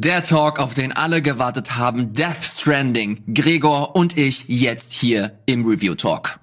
Der Talk, auf den alle gewartet haben, Death Stranding. Gregor und ich jetzt hier im Review Talk.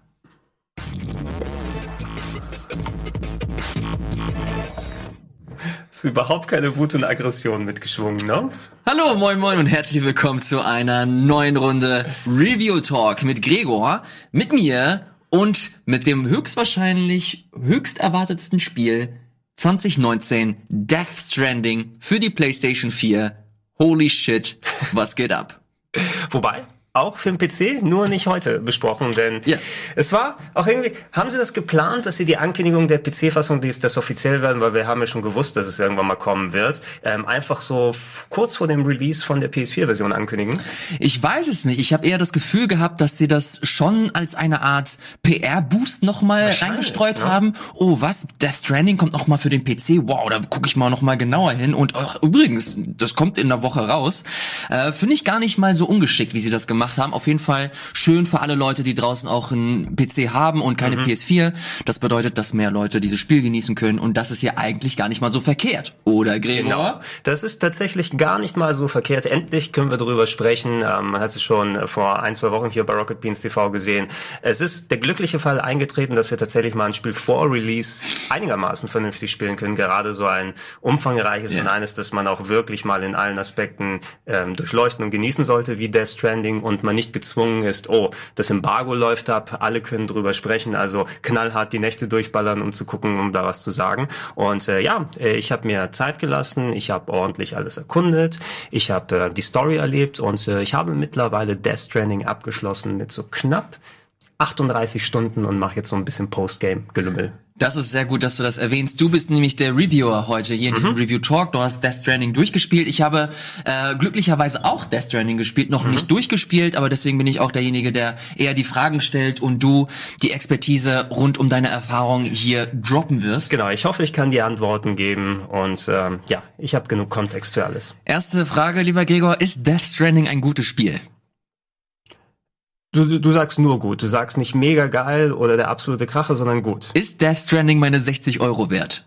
Ist überhaupt keine Wut und Aggression mitgeschwungen, ne? Hallo, moin moin und herzlich willkommen zu einer neuen Runde Review Talk mit Gregor, mit mir und mit dem höchstwahrscheinlich höchst erwartetsten Spiel 2019 Death Stranding für die PlayStation 4 Holy shit, was geht ab? Wobei, auch für den PC, nur nicht heute besprochen, denn ja. es war auch irgendwie, haben Sie das geplant, dass Sie die Ankündigung der PC-Fassung, die ist das offiziell werden, weil wir haben ja schon gewusst, dass es irgendwann mal kommen wird, ähm, einfach so kurz vor dem Release von der PS4-Version ankündigen? Ich weiß es nicht. Ich habe eher das Gefühl gehabt, dass Sie das schon als eine Art PR-Boost nochmal reingestreut ne? haben. Oh, was? Death Stranding kommt nochmal für den PC? Wow, da gucke ich mal nochmal genauer hin. Und ach, übrigens, das kommt in der Woche raus. Äh, Finde ich gar nicht mal so ungeschickt, wie Sie das gemacht gemacht haben. Auf jeden Fall schön für alle Leute, die draußen auch einen PC haben und keine mhm. PS4. Das bedeutet, dass mehr Leute dieses Spiel genießen können und das ist ja eigentlich gar nicht mal so verkehrt. Oder Gregor? Genau. Das ist tatsächlich gar nicht mal so verkehrt. Endlich können wir darüber sprechen. Ähm, man hat es schon vor ein, zwei Wochen hier bei Rocket Beans TV gesehen. Es ist der glückliche Fall eingetreten, dass wir tatsächlich mal ein Spiel vor Release einigermaßen vernünftig spielen können. Gerade so ein umfangreiches ja. und eines, das man auch wirklich mal in allen Aspekten ähm, durchleuchten und genießen sollte, wie Death Stranding und und man nicht gezwungen ist, oh, das Embargo läuft ab, alle können drüber sprechen, also knallhart die Nächte durchballern, um zu gucken, um da was zu sagen. Und äh, ja, äh, ich habe mir Zeit gelassen, ich habe ordentlich alles erkundet, ich habe äh, die Story erlebt und äh, ich habe mittlerweile Death Stranding abgeschlossen mit so knapp 38 Stunden und mache jetzt so ein bisschen Postgame-Gelümmel. Das ist sehr gut, dass du das erwähnst. Du bist nämlich der Reviewer heute hier in mhm. diesem Review Talk. Du hast Death Stranding durchgespielt. Ich habe äh, glücklicherweise auch Death Stranding gespielt, noch mhm. nicht durchgespielt, aber deswegen bin ich auch derjenige, der eher die Fragen stellt und du die Expertise rund um deine Erfahrung hier droppen wirst. Genau, ich hoffe, ich kann die Antworten geben und ähm, ja, ich habe genug Kontext für alles. Erste Frage, lieber Gregor, ist Death Stranding ein gutes Spiel? Du, du sagst nur gut. Du sagst nicht mega geil oder der absolute Kracher, sondern gut. Ist Death Stranding meine 60 Euro wert?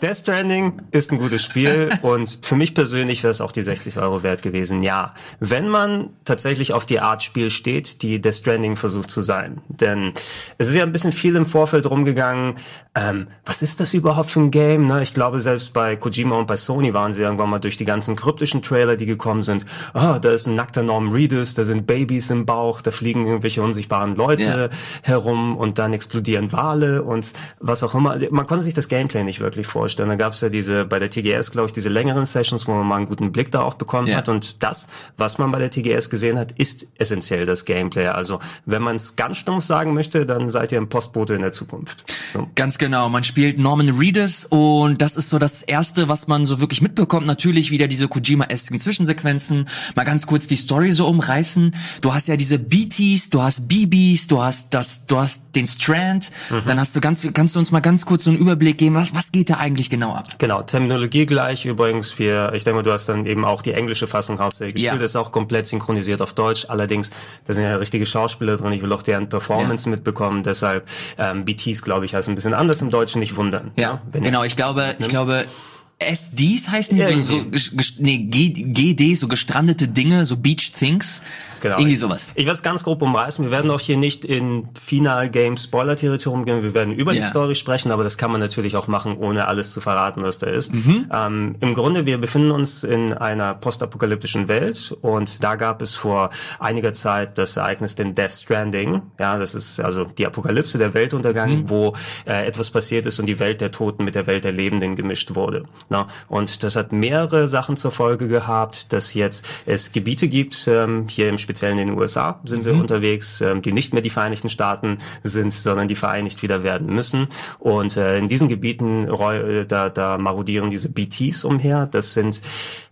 Death Stranding ist ein gutes Spiel und für mich persönlich wäre es auch die 60 Euro wert gewesen. Ja, wenn man tatsächlich auf die Art Spiel steht, die Death Stranding versucht zu sein. Denn es ist ja ein bisschen viel im Vorfeld rumgegangen. Ähm, was ist das überhaupt für ein Game? Ne? Ich glaube, selbst bei Kojima und bei Sony waren sie irgendwann mal durch die ganzen kryptischen Trailer, die gekommen sind. Oh, da ist ein nackter Norman Reedus, da sind Babys im Bauch, da fliegen irgendwelche unsichtbaren Leute yeah. herum und dann explodieren Wale und was auch immer. Man konnte sich das Gameplay nicht wirklich vorstellen vorstellen. Da gab es ja diese bei der TGS, glaube ich, diese längeren Sessions, wo man mal einen guten Blick da auch bekommen ja. hat. Und das, was man bei der TGS gesehen hat, ist essentiell das Gameplay. Also wenn man es ganz stumpf sagen möchte, dann seid ihr ein Postbote in der Zukunft. So. Ganz genau. Man spielt Norman Reedus und das ist so das Erste, was man so wirklich mitbekommt. Natürlich wieder diese Kojima-esken Zwischensequenzen. Mal ganz kurz die Story so umreißen. Du hast ja diese BTs, du hast BBs, du hast das, du hast den Strand. Mhm. Dann hast du ganz, kannst du uns mal ganz kurz so einen Überblick geben, was, was geht da eigentlich eigentlich genau ab? Genau, Terminologie gleich. Übrigens, wir, ich denke mal, du hast dann eben auch die englische Fassung hauptsächlich gespielt. Ja. Das ist auch komplett synchronisiert auf Deutsch. Allerdings, da sind ja richtige Schauspieler drin. Ich will auch deren Performance ja. mitbekommen. Deshalb ähm, BTs, glaube ich, heißt ein bisschen anders im Deutschen. Nicht wundern. Ja, ja genau. Ich glaube, ich glaube. SDs heißen die ja, so, so nee, GD, so gestrandete Dinge, so Beach Things. Genau. Irgendwie sowas. Ich, ich werde es ganz grob umreißen. Wir werden auch hier nicht in Final Game Spoiler Territorium gehen. Wir werden über yeah. die Story sprechen, aber das kann man natürlich auch machen, ohne alles zu verraten, was da ist. Mhm. Ähm, Im Grunde, wir befinden uns in einer postapokalyptischen Welt und da gab es vor einiger Zeit das Ereignis den Death Stranding. Ja, das ist also die Apokalypse, der Weltuntergang, mhm. wo äh, etwas passiert ist und die Welt der Toten mit der Welt der Lebenden gemischt wurde. Na, und das hat mehrere Sachen zur Folge gehabt, dass jetzt es Gebiete gibt, ähm, hier im speziell in den USA sind mhm. wir unterwegs, ähm, die nicht mehr die Vereinigten Staaten sind, sondern die vereinigt wieder werden müssen. Und äh, in diesen Gebieten äh, da, da marodieren diese BTs umher. Das sind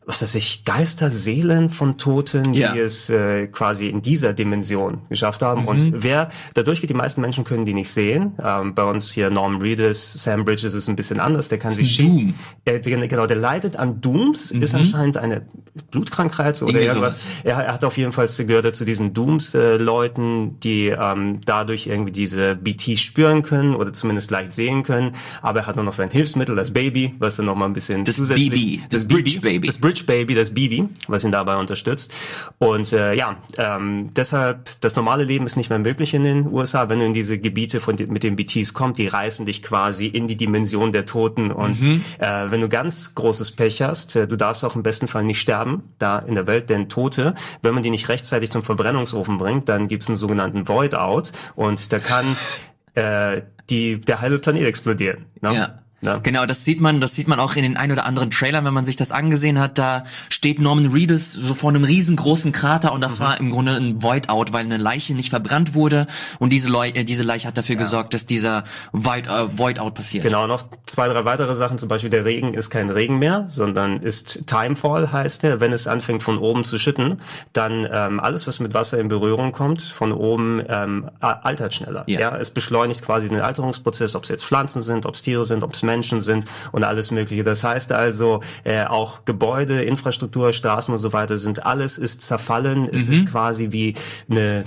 was weiß ich, Geisterseelen von Toten, ja. die es äh, quasi in dieser Dimension geschafft haben. Mhm. Und wer dadurch geht, die meisten Menschen können die nicht sehen. Ähm, bei uns hier Norman Reedus, Sam Bridges ist ein bisschen anders. Der kann sich Doom. Äh, genau, der leidet an Dooms, mhm. ist anscheinend eine Blutkrankheit oder Irgendwie irgendwas. Er, er, hat auf jeden Fall gehört zu diesen Dooms-Leuten, äh, die ähm, dadurch irgendwie diese BT spüren können oder zumindest leicht sehen können. Aber er hat nur noch sein Hilfsmittel, das Baby, was dann noch mal ein bisschen das zusätzlich... Baby, das, das Bridge Baby. Das Bridge Baby, das Bibi, was ihn dabei unterstützt. Und äh, ja, ähm, deshalb, das normale Leben ist nicht mehr möglich in den USA. Wenn du in diese Gebiete von, mit den BTs kommst, die reißen dich quasi in die Dimension der Toten. Und mhm. äh, wenn du ganz großes Pech hast, äh, du darfst auch im besten Fall nicht sterben, da in der Welt, denn Tote, wenn man die nicht rechtzeitig zum Verbrennungsofen bringt, dann gibt's einen sogenannten Void-Out und da kann äh, die, der halbe Planet explodieren. Ne? Ja. Ja. Genau, das sieht man, das sieht man auch in den ein oder anderen Trailern, wenn man sich das angesehen hat. Da steht Norman Reedus so vor einem riesengroßen Krater und das mhm. war im Grunde ein Void-Out, weil eine Leiche nicht verbrannt wurde und diese, Leu äh, diese Leiche hat dafür ja. gesorgt, dass dieser Void-Out passiert. Genau, noch zwei, drei weitere Sachen. Zum Beispiel der Regen ist kein Regen mehr, sondern ist Timefall heißt er. Wenn es anfängt von oben zu schütten, dann ähm, alles, was mit Wasser in Berührung kommt, von oben ähm, altert schneller. Ja. ja, es beschleunigt quasi den Alterungsprozess, ob es jetzt Pflanzen sind, ob es Tiere sind, ob es Menschen sind und alles Mögliche. Das heißt also, äh, auch Gebäude, Infrastruktur, Straßen und so weiter sind alles ist zerfallen. Mhm. Es ist quasi wie eine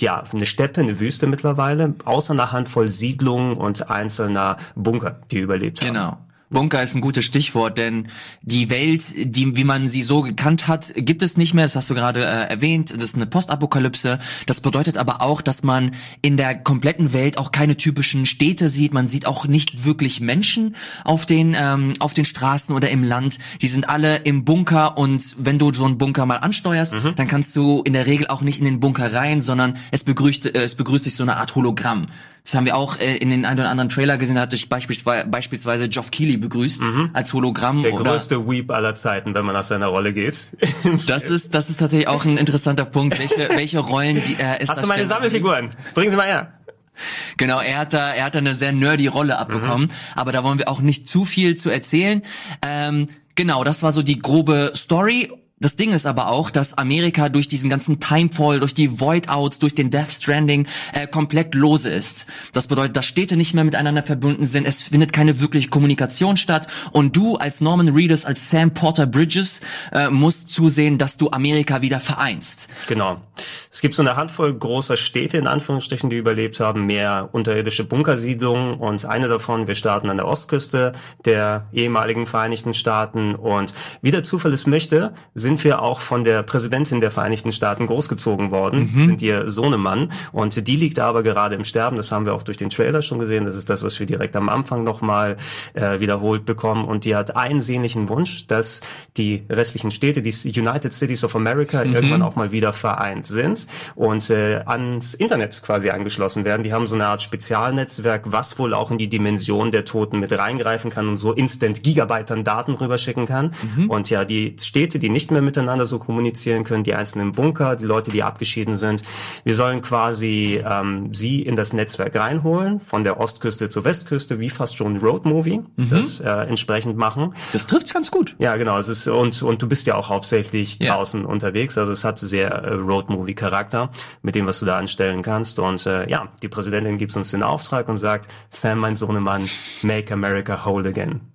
ja, eine Steppe, eine Wüste mittlerweile, außer einer Handvoll Siedlungen und einzelner Bunker, die überlebt haben. Genau. Bunker ist ein gutes Stichwort, denn die Welt, die, wie man sie so gekannt hat, gibt es nicht mehr. Das hast du gerade äh, erwähnt. Das ist eine Postapokalypse. Das bedeutet aber auch, dass man in der kompletten Welt auch keine typischen Städte sieht. Man sieht auch nicht wirklich Menschen auf den ähm, auf den Straßen oder im Land. Die sind alle im Bunker und wenn du so einen Bunker mal ansteuerst, mhm. dann kannst du in der Regel auch nicht in den Bunker rein, sondern es begrüßt äh, es begrüßt sich so eine Art Hologramm. Das haben wir auch äh, in den ein oder anderen Trailer gesehen, da hatte ich beispielsweise, beispielsweise Geoff Keighley begrüßt mhm. als Hologramm. Der oder größte Weep aller Zeiten, wenn man nach seiner Rolle geht. das ist, das ist tatsächlich auch ein interessanter Punkt. Welche, welche Rollen die, äh, ist Hast du meine Sammelfiguren? Bring sie mal her. Genau, er hat da, er hat da eine sehr nerdy Rolle abbekommen, mhm. aber da wollen wir auch nicht zu viel zu erzählen. Ähm, genau, das war so die grobe Story das Ding ist aber auch, dass Amerika durch diesen ganzen Timefall, durch die Void-Outs, durch den Death Stranding äh, komplett lose ist. Das bedeutet, dass Städte nicht mehr miteinander verbunden sind, es findet keine wirkliche Kommunikation statt und du als Norman Reedus, als Sam Porter Bridges äh, musst zusehen, dass du Amerika wieder vereinst. Genau. Es gibt so eine Handvoll großer Städte, in Anführungsstrichen, die überlebt haben, mehr unterirdische Bunkersiedlungen und eine davon, wir starten an der Ostküste der ehemaligen Vereinigten Staaten und wie der Zufall es möchte, sind wir auch von der Präsidentin der Vereinigten Staaten großgezogen worden, mhm. sind ihr Sohnemann. Und die liegt aber gerade im Sterben. Das haben wir auch durch den Trailer schon gesehen. Das ist das, was wir direkt am Anfang nochmal äh, wiederholt bekommen. Und die hat einen sehnlichen Wunsch, dass die restlichen Städte, die United Cities of America, mhm. irgendwann auch mal wieder vereint sind und äh, ans Internet quasi angeschlossen werden. Die haben so eine Art Spezialnetzwerk, was wohl auch in die Dimension der Toten mit reingreifen kann und so instant Gigabyte an Daten rüberschicken kann. Mhm. Und ja, die Städte, die nicht mehr miteinander so kommunizieren können, die einzelnen Bunker, die Leute, die abgeschieden sind. Wir sollen quasi ähm, sie in das Netzwerk reinholen, von der Ostküste zur Westküste, wie fast schon Roadmovie, mhm. das äh, entsprechend machen. Das trifft's ganz gut. Ja, genau. Es ist, und, und du bist ja auch hauptsächlich ja. draußen unterwegs, also es hat sehr äh, Roadmovie-Charakter mit dem, was du da anstellen kannst. Und äh, ja, die Präsidentin gibt uns den Auftrag und sagt, Sam, mein Sohnemann, make America whole again.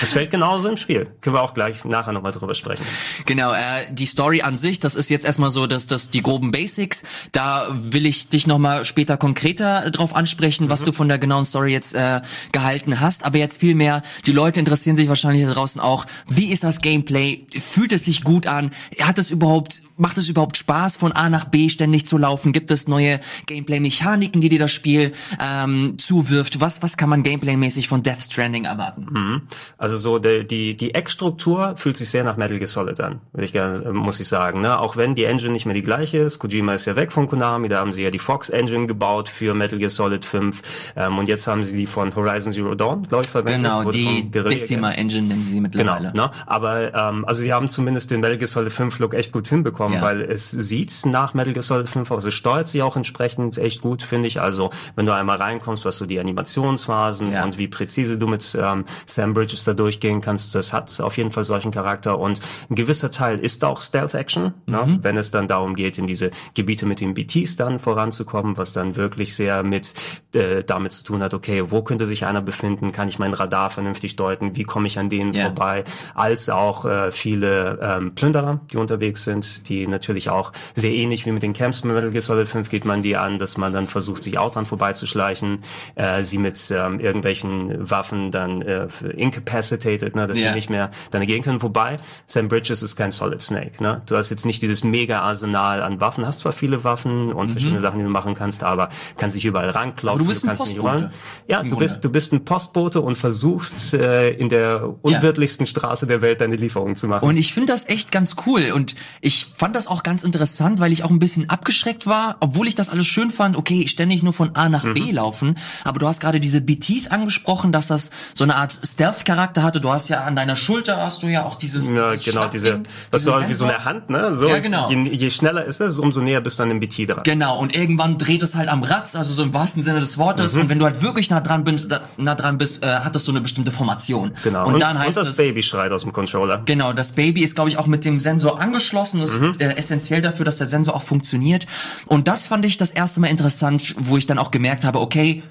Das fällt genauso im Spiel. Können wir auch gleich nachher nochmal drüber sprechen. Genau, äh, die Story an sich, das ist jetzt erstmal so, dass das die groben Basics. Da will ich dich nochmal später konkreter drauf ansprechen, was mhm. du von der genauen Story jetzt äh, gehalten hast. Aber jetzt viel mehr, die Leute interessieren sich wahrscheinlich da draußen auch, wie ist das Gameplay? Fühlt es sich gut an? Hat es überhaupt macht es überhaupt Spaß, von A nach B ständig zu laufen? Gibt es neue Gameplay-Mechaniken, die dir das Spiel ähm, zuwirft? Was, was kann man Gameplay-mäßig von Death Stranding erwarten? Mhm. Also so die, die, die Eckstruktur fühlt sich sehr nach Metal Gear Solid an, ich gerne, muss ich sagen. Ne? Auch wenn die Engine nicht mehr die gleiche ist. Kojima ist ja weg von Konami, da haben sie ja die Fox Engine gebaut für Metal Gear Solid 5 ähm, und jetzt haben sie die von Horizon Zero Dawn, glaube ich, verwendet. Genau, die Decima Engine nennen sie mittlerweile. Genau, ne? aber ähm, also sie haben zumindest den Metal Gear Solid 5 Look echt gut hinbekommen kommen, ja. weil es sieht nach Metal Gear Solid 5 aus. Es steuert sich auch entsprechend echt gut, finde ich. Also wenn du einmal reinkommst, was so die Animationsphasen ja. und wie präzise du mit ähm, Sam Bridges da durchgehen kannst, das hat auf jeden Fall solchen Charakter. Und ein gewisser Teil ist auch Stealth-Action, ne? mhm. ne? wenn es dann darum geht, in diese Gebiete mit den BTs dann voranzukommen, was dann wirklich sehr mit äh, damit zu tun hat, okay, wo könnte sich einer befinden, kann ich mein Radar vernünftig deuten, wie komme ich an denen yeah. vorbei, als auch äh, viele ähm, Plünderer, die unterwegs sind, die natürlich auch sehr ähnlich wie mit den Camps mit Metal Gear Solid 5 geht man die an, dass man dann versucht, sich auch dran vorbeizuschleichen, äh, sie mit ähm, irgendwelchen Waffen dann äh, incapacitated, ne, dass yeah. sie nicht mehr dann gehen können. Wobei, Sam Bridges ist kein Solid Snake, ne? Du hast jetzt nicht dieses mega Arsenal an Waffen, hast zwar viele Waffen und mhm. verschiedene Sachen, die du machen kannst, aber kannst dich überall ranklopfen, du, bist du kannst nicht rollen. Ja, du bist, du bist ein Postbote und versuchst äh, in der unwirtlichsten ja. Straße der Welt deine Lieferung zu machen. Und ich finde das echt ganz cool und ich fand das auch ganz interessant, weil ich auch ein bisschen abgeschreckt war, obwohl ich das alles schön fand, okay, ständig nur von A nach mhm. B laufen, aber du hast gerade diese BTs angesprochen, dass das so eine Art Stealth-Charakter hatte. Du hast ja an deiner Schulter hast du ja auch dieses, ja, dieses genau, diese, was so wie so eine Hand, ne? So, ja, genau. Je, je schneller ist es, umso näher bist du an dem BT dran. Genau, und irgendwann dreht es halt am Rad, also so im wahrsten Sinne des Wortes. Mhm. Und wenn du halt wirklich nah dran bist, nah dran bist, äh, hattest du eine bestimmte Formation. Genau. Und, und dann heißt und das es, Baby schreit aus dem Controller. Genau, das Baby ist, glaube ich, auch mit dem Sensor angeschlossen. Das mhm. Ist äh, essentiell dafür, dass der Sensor auch funktioniert. Und das fand ich das erste Mal interessant, wo ich dann auch gemerkt habe, okay,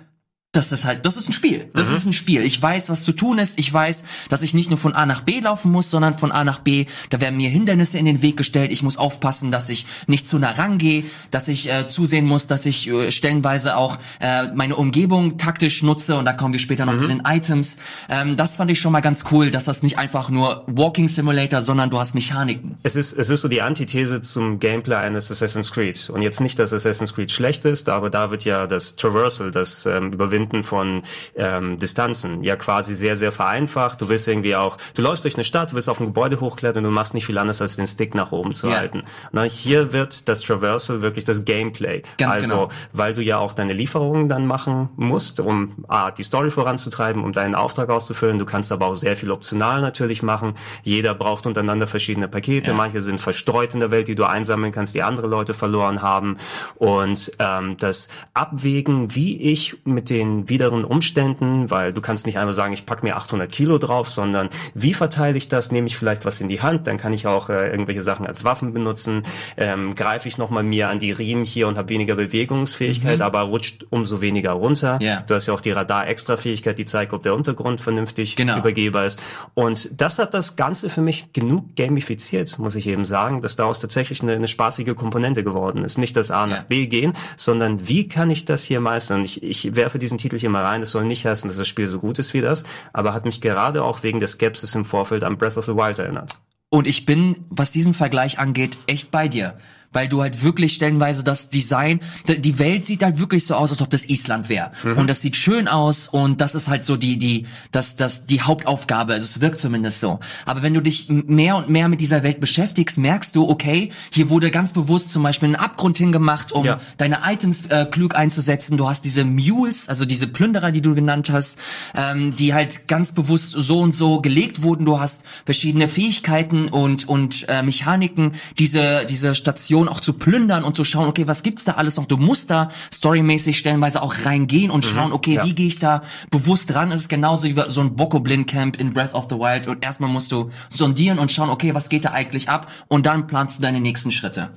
das ist halt, das ist ein Spiel. Das mhm. ist ein Spiel. Ich weiß, was zu tun ist. Ich weiß, dass ich nicht nur von A nach B laufen muss, sondern von A nach B. Da werden mir Hindernisse in den Weg gestellt. Ich muss aufpassen, dass ich nicht zu nah rangehe, dass ich äh, zusehen muss, dass ich äh, stellenweise auch äh, meine Umgebung taktisch nutze. Und da kommen wir später noch mhm. zu den Items. Ähm, das fand ich schon mal ganz cool, dass das nicht einfach nur Walking Simulator, sondern du hast Mechaniken. Es ist, es ist so die Antithese zum Gameplay eines Assassin's Creed. Und jetzt nicht, dass Assassin's Creed schlecht ist, aber da wird ja das Traversal, das ähm, Überwinden Überwinden von ähm, Distanzen ja quasi sehr, sehr vereinfacht. Du willst irgendwie auch, du läufst durch eine Stadt, du willst auf ein Gebäude hochklettern, du machst nicht viel anders, als den Stick nach oben zu ja. halten. Na, hier wird das Traversal wirklich das Gameplay. Ganz also, genau. weil du ja auch deine Lieferungen dann machen musst, um A, die Story voranzutreiben, um deinen Auftrag auszufüllen. Du kannst aber auch sehr viel optional natürlich machen. Jeder braucht untereinander verschiedene Pakete. Ja. Manche sind verstreut in der Welt, die du einsammeln kannst, die andere Leute verloren haben. Und ähm, das Abwägen, wie ich mit den wideren Umständen, weil du kannst nicht einmal sagen, ich pack mir 800 Kilo drauf, sondern wie verteile ich das? Nehme ich vielleicht was in die Hand, dann kann ich auch äh, irgendwelche Sachen als Waffen benutzen. Ähm, greife ich nochmal mir an die Riemen hier und habe weniger Bewegungsfähigkeit, mhm. aber rutscht umso weniger runter. Yeah. Du hast ja auch die Radar-Extra-Fähigkeit, die zeigt, ob der Untergrund vernünftig genau. übergehbar ist. Und das hat das Ganze für mich genug gamifiziert, muss ich eben sagen, dass daraus tatsächlich eine, eine spaßige Komponente geworden ist. Nicht das A nach yeah. B gehen, sondern wie kann ich das hier meistern? Ich, ich werfe diesen Titel hier mal rein. Das soll nicht heißen, dass das Spiel so gut ist wie das, aber hat mich gerade auch wegen der Skepsis im Vorfeld an Breath of the Wild erinnert. Und ich bin, was diesen Vergleich angeht, echt bei dir weil du halt wirklich stellenweise das Design, die Welt sieht halt wirklich so aus, als ob das Island wäre. Mhm. Und das sieht schön aus und das ist halt so die, die, das, das, die Hauptaufgabe. Also es wirkt zumindest so. Aber wenn du dich mehr und mehr mit dieser Welt beschäftigst, merkst du, okay, hier wurde ganz bewusst zum Beispiel ein Abgrund hingemacht, um ja. deine Items äh, klug einzusetzen. Du hast diese Mules, also diese Plünderer, die du genannt hast, ähm, die halt ganz bewusst so und so gelegt wurden. Du hast verschiedene Fähigkeiten und, und äh, Mechaniken, diese, diese Station Region auch zu plündern und zu schauen, okay, was gibt's da alles noch? Du musst da storymäßig stellenweise auch reingehen und mhm, schauen, okay, ja. wie gehe ich da bewusst ran? Es ist genauso wie so ein Bokoblin Camp in Breath of the Wild und erstmal musst du sondieren und schauen, okay, was geht da eigentlich ab? Und dann planst du deine nächsten Schritte.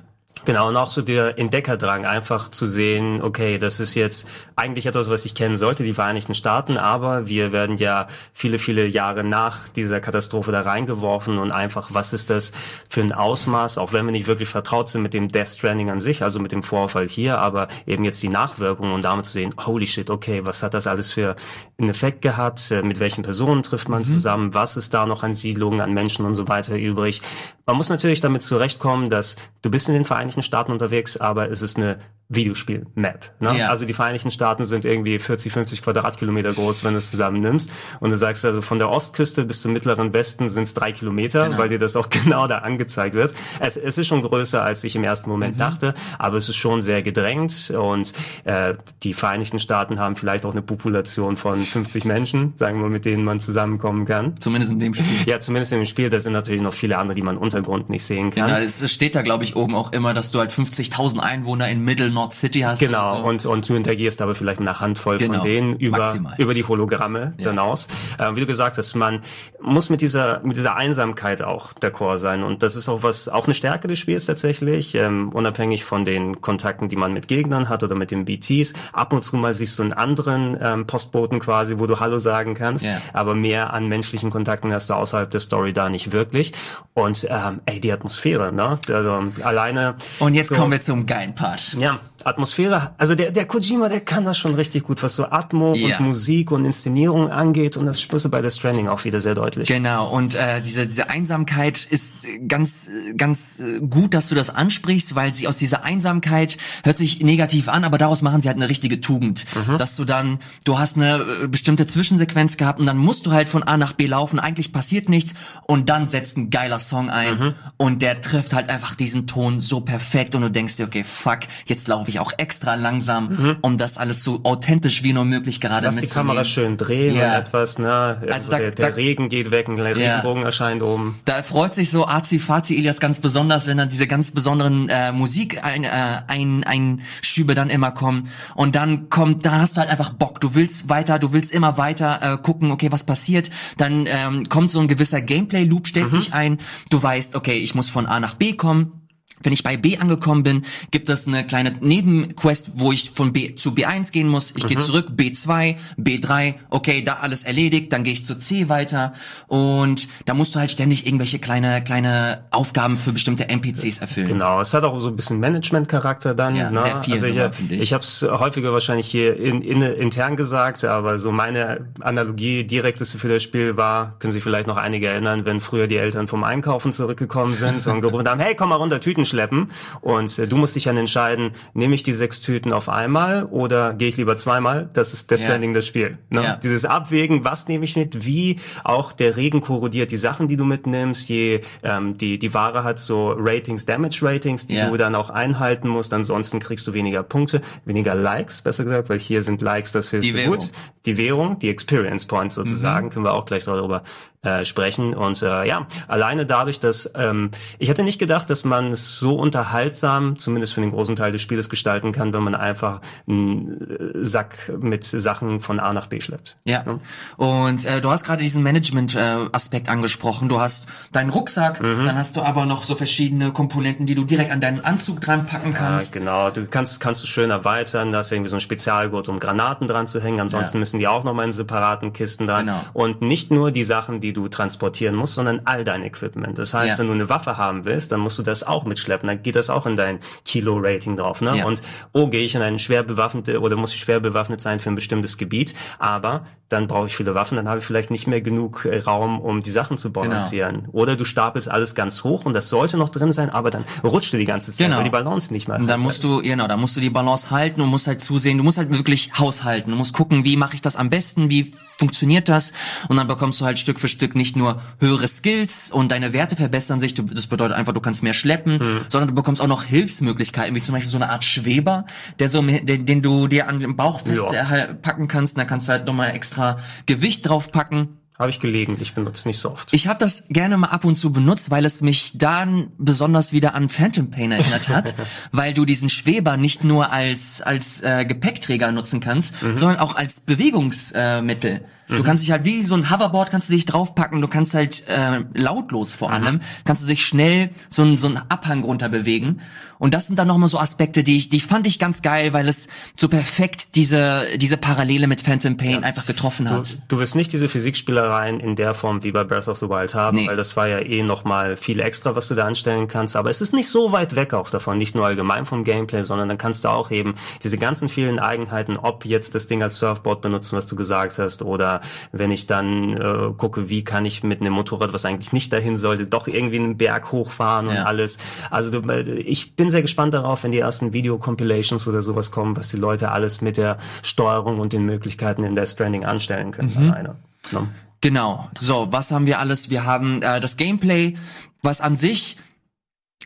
Genau, und auch so der Entdeckerdrang, einfach zu sehen, okay, das ist jetzt eigentlich etwas, was ich kennen sollte, die Vereinigten Staaten, aber wir werden ja viele, viele Jahre nach dieser Katastrophe da reingeworfen und einfach, was ist das für ein Ausmaß, auch wenn wir nicht wirklich vertraut sind mit dem Death Stranding an sich, also mit dem Vorfall hier, aber eben jetzt die Nachwirkungen und damit zu sehen, holy shit, okay, was hat das alles für einen Effekt gehabt, äh, mit welchen Personen trifft man mhm. zusammen, was ist da noch an Siedlungen, an Menschen und so weiter übrig. Man muss natürlich damit zurechtkommen, dass du bist in den Vereinigten Staaten unterwegs, aber es ist eine Videospiel-Map. Ne? Ja. Also die Vereinigten Staaten sind irgendwie 40, 50 Quadratkilometer groß, wenn du es zusammennimmst. Und du sagst also von der Ostküste bis zum mittleren Westen sind es drei Kilometer, genau. weil dir das auch genau da angezeigt wird. Es, es ist schon größer, als ich im ersten Moment mhm. dachte, aber es ist schon sehr gedrängt. Und äh, die Vereinigten Staaten haben vielleicht auch eine Population von 50 Menschen, sagen wir, mit denen man zusammenkommen kann. Zumindest in dem Spiel. Ja, zumindest in dem Spiel. Da sind natürlich noch viele andere, die man im Untergrund nicht sehen kann. Genau, es steht da, glaube ich, oben auch immer, dass du halt 50.000 Einwohner in Middle North City hast. Genau, so. und, und du interagierst aber vielleicht mit einer Handvoll genau. von denen über, über die Hologramme ja. dann aus. Ähm, wie du gesagt hast, man muss mit dieser, mit dieser Einsamkeit auch d'accord sein. Und das ist auch was, auch eine Stärke des Spiels tatsächlich, ähm, unabhängig von den Kontakten, die man mit Gegnern hat oder mit den BTs. Ab und zu mal siehst du einen anderen ähm, Postboten quasi, wo du Hallo sagen kannst, ja. aber mehr an menschlichen Kontakten hast du außerhalb der Story da nicht wirklich. Und ähm, ey, die Atmosphäre, ne? Also alleine. Und jetzt so, kommen wir zum geilen Part. Ja, Atmosphäre, also der, der Kojima, der kann das schon richtig gut, was so Atmo ja. und Musik und Inszenierung angeht und das spürst du bei The Stranding auch wieder sehr deutlich. Genau, und äh, diese, diese Einsamkeit ist ganz, ganz gut, dass du das ansprichst, weil sie aus dieser Einsamkeit hört sich negativ an, aber daraus machen sie halt eine richtige Tugend, mhm. dass du dann, du hast eine äh, bestimmte Zwischensequenz gehabt und dann musst du halt von A nach B laufen, eigentlich passiert nichts und dann setzt ein geiler Song ein mhm. und der trifft halt einfach diesen Ton so perfekt und du denkst dir, okay, fuck, jetzt laufe ich auch extra langsam, mhm. um das alles so authentisch wie nur möglich gerade Lass mitzunehmen. die Kamera schön drehen ja. und etwas, ne? Also, also da, der, der da, Regen geht weg, ein ja. Regenbogen erscheint oben. Da freut sich so Azi Fazi Elias ganz besonders, wenn dann diese ganz besonderen äh, Musik ein, äh, ein, ein Schübe dann immer kommen und dann kommt, dann hast du halt einfach Bock. Du willst weiter, du willst immer weiter äh, gucken, okay, was passiert. Dann ähm, kommt so ein gewisser Gameplay-Loop, stellt mhm. sich ein. Du weißt, okay, ich muss von A nach B kommen wenn ich bei B angekommen bin, gibt es eine kleine Nebenquest, wo ich von B zu B1 gehen muss. Ich mhm. gehe zurück, B2, B3, okay, da alles erledigt, dann gehe ich zu C weiter und da musst du halt ständig irgendwelche kleine kleine Aufgaben für bestimmte NPCs erfüllen. Genau, es hat auch so ein bisschen Management-Charakter dann. Ja, ne? sehr viel. Also ich, ich, ich habe es häufiger wahrscheinlich hier in, in, intern gesagt, aber so meine Analogie direkteste für das Spiel war, können sich vielleicht noch einige erinnern, wenn früher die Eltern vom Einkaufen zurückgekommen sind und gerufen haben, hey, komm mal runter, Tüten schleppen und äh, du musst dich dann entscheiden, nehme ich die sechs Tüten auf einmal oder gehe ich lieber zweimal? Das ist das ja. Stranding das Spiel. Ne? Ja. Dieses Abwägen, was nehme ich mit, wie auch der Regen korrodiert die Sachen, die du mitnimmst, je ähm, die die Ware hat so Ratings, Damage Ratings, die ja. du dann auch einhalten musst, ansonsten kriegst du weniger Punkte, weniger Likes, besser gesagt, weil hier sind Likes das höchste Gut. Die Währung, die Experience Points sozusagen, mhm. können wir auch gleich darüber äh, sprechen. Und äh, ja, alleine dadurch, dass ähm, ich hätte nicht gedacht, dass man es so unterhaltsam, zumindest für den großen Teil des Spieles, gestalten kann, wenn man einfach einen äh, Sack mit Sachen von A nach B schleppt. Ja. ja? Und äh, du hast gerade diesen Management-Aspekt äh, angesprochen. Du hast deinen Rucksack, mhm. dann hast du aber noch so verschiedene Komponenten, die du direkt an deinen Anzug dran packen kannst. Ja, genau. Du kannst kannst du schön erweitern, da hast irgendwie so ein Spezialgurt, um Granaten dran zu hängen. Ansonsten ja. müssen die auch noch mal in separaten Kisten dran. Genau. Und nicht nur die Sachen, die du transportieren musst, sondern all dein Equipment. Das heißt, wenn du eine Waffe haben willst, dann musst du das auch mitschleppen. Dann geht das auch in dein Kilo-Rating drauf. Ne? Ja. Und oh, gehe ich in ein schwer bewaffnete oder muss ich schwer bewaffnet sein für ein bestimmtes Gebiet, aber dann brauche ich viele Waffen, dann habe ich vielleicht nicht mehr genug äh, Raum, um die Sachen zu balancieren. Genau. Oder du stapelst alles ganz hoch und das sollte noch drin sein, aber dann rutscht du die ganze Zeit, genau. weil die Balance nicht mehr. Und dann musst du, genau, da musst du die Balance halten und musst halt zusehen, du musst halt wirklich haushalten. Du musst gucken, wie mache ich das am besten, wie funktioniert das? Und dann bekommst du halt Stück für Stück Stück nicht nur höhere Skills und deine Werte verbessern sich, du, das bedeutet einfach, du kannst mehr schleppen, mhm. Sondern du bekommst auch noch Hilfsmöglichkeiten, wie zum Beispiel so eine Art Schweber, der so, den, den du dir an den Bauch festpacken ja. kannst, und da kannst du halt nochmal extra Gewicht draufpacken. Habe ich gelegentlich benutzt, nicht so oft. Ich habe das gerne mal ab und zu benutzt, weil es mich dann besonders wieder an Phantom Pain erinnert hat, weil du diesen Schweber nicht nur als als äh, Gepäckträger nutzen kannst, mhm. sondern auch als Bewegungsmittel. Äh, Du mhm. kannst dich halt wie so ein Hoverboard kannst du dich draufpacken, du kannst halt äh, lautlos vor allem, mhm. kannst du dich schnell so ein so ein Abhang runter bewegen. Und das sind dann nochmal so Aspekte, die ich, die fand ich ganz geil, weil es so perfekt diese, diese Parallele mit Phantom Pain ja. einfach getroffen hat. Du, du wirst nicht diese Physikspieler Spielereien in der Form wie bei Breath of the Wild haben, nee. weil das war ja eh nochmal viel extra, was du da anstellen kannst. Aber es ist nicht so weit weg auch davon, nicht nur allgemein vom Gameplay, sondern dann kannst du auch eben diese ganzen vielen Eigenheiten, ob jetzt das Ding als Surfboard benutzen, was du gesagt hast, oder wenn ich dann äh, gucke, wie kann ich mit einem Motorrad, was eigentlich nicht dahin sollte, doch irgendwie einen Berg hochfahren und ja. alles. Also du, äh, ich bin sehr gespannt darauf, wenn die ersten Video-Compilations oder sowas kommen, was die Leute alles mit der Steuerung und den Möglichkeiten in Death Stranding anstellen können mhm. alleine. No? Genau. So, was haben wir alles? Wir haben äh, das Gameplay, was an sich